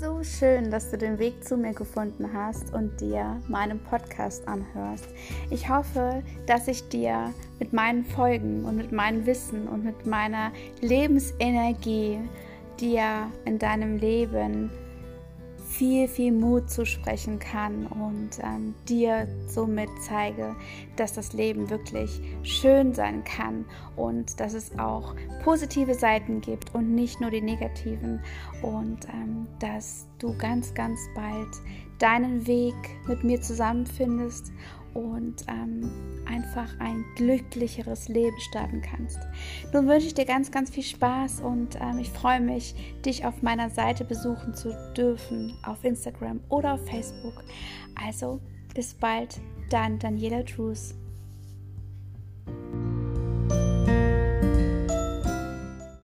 so schön, dass du den Weg zu mir gefunden hast und dir meinen Podcast anhörst. Ich hoffe, dass ich dir mit meinen Folgen und mit meinem Wissen und mit meiner Lebensenergie dir in deinem Leben viel, viel Mut zusprechen kann und ähm, dir somit zeige, dass das Leben wirklich schön sein kann und dass es auch positive Seiten gibt und nicht nur die negativen. Und ähm, dass du ganz, ganz bald deinen Weg mit mir zusammenfindest und ähm, einfach ein glücklicheres Leben starten kannst. Nun wünsche ich dir ganz, ganz viel Spaß und ähm, ich freue mich, dich auf meiner Seite besuchen zu dürfen, auf Instagram oder auf Facebook. Also bis bald, dein Daniela Trues.